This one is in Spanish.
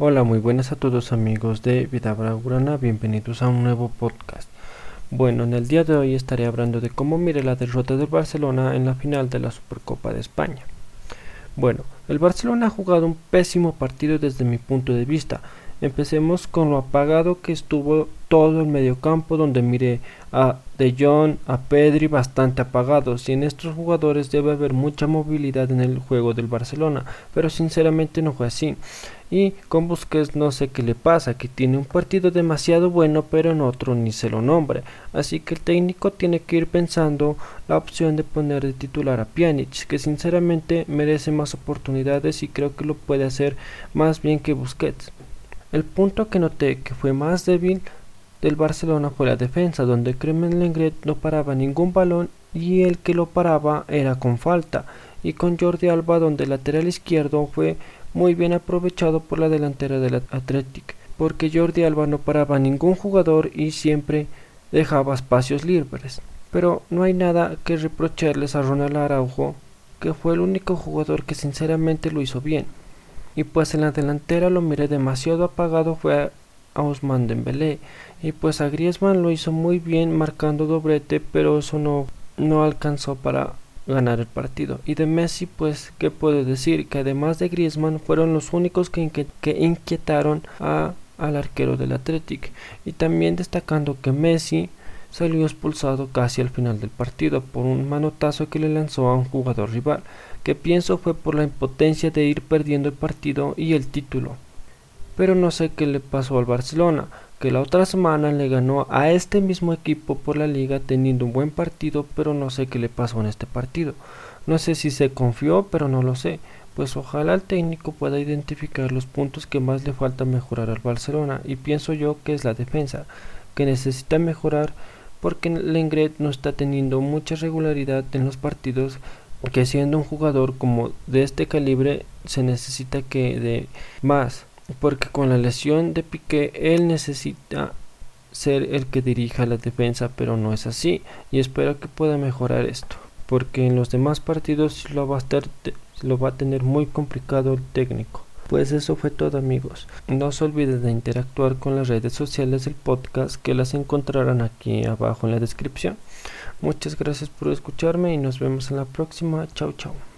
Hola, muy buenas a todos amigos de Vida Bragurana, bienvenidos a un nuevo podcast. Bueno, en el día de hoy estaré hablando de cómo mire la derrota del Barcelona en la final de la Supercopa de España. Bueno, el Barcelona ha jugado un pésimo partido desde mi punto de vista. Empecemos con lo apagado que estuvo todo el mediocampo donde miré a De Jong, a Pedri bastante apagados y en estos jugadores debe haber mucha movilidad en el juego del Barcelona, pero sinceramente no fue así. Y con Busquets no sé qué le pasa, que tiene un partido demasiado bueno pero en otro ni se lo nombra, así que el técnico tiene que ir pensando la opción de poner de titular a Pjanic, que sinceramente merece más oportunidades y creo que lo puede hacer más bien que Busquets. El punto que noté que fue más débil del Barcelona fue la defensa, donde Kremen Lengret no paraba ningún balón y el que lo paraba era con falta, y con Jordi Alba donde el lateral izquierdo fue muy bien aprovechado por la delantera del Athletic, porque Jordi Alba no paraba ningún jugador y siempre dejaba espacios libres. Pero no hay nada que reprocharles a Ronald Araujo, que fue el único jugador que sinceramente lo hizo bien. Y pues en la delantera lo miré demasiado apagado fue a Ousmane Dembélé y pues a Griezmann lo hizo muy bien marcando doblete pero eso no, no alcanzó para ganar el partido. Y de Messi pues qué puedo decir que además de Griezmann fueron los únicos que, que inquietaron a, al arquero del Athletic. Y también destacando que Messi salió expulsado casi al final del partido por un manotazo que le lanzó a un jugador rival, que pienso fue por la impotencia de ir perdiendo el partido y el título pero no sé qué le pasó al Barcelona, que la otra semana le ganó a este mismo equipo por la liga teniendo un buen partido, pero no sé qué le pasó en este partido. No sé si se confió, pero no lo sé, pues ojalá el técnico pueda identificar los puntos que más le falta mejorar al Barcelona, y pienso yo que es la defensa, que necesita mejorar porque Lengret no está teniendo mucha regularidad en los partidos que siendo un jugador como de este calibre se necesita que de más porque con la lesión de Piqué él necesita ser el que dirija la defensa, pero no es así y espero que pueda mejorar esto, porque en los demás partidos lo va a, tener muy complicado el técnico. Pues eso fue todo amigos. No se olviden de interactuar con las redes sociales del podcast que las encontrarán aquí abajo en la descripción. Muchas gracias por escucharme y nos vemos en la próxima. Chao chao.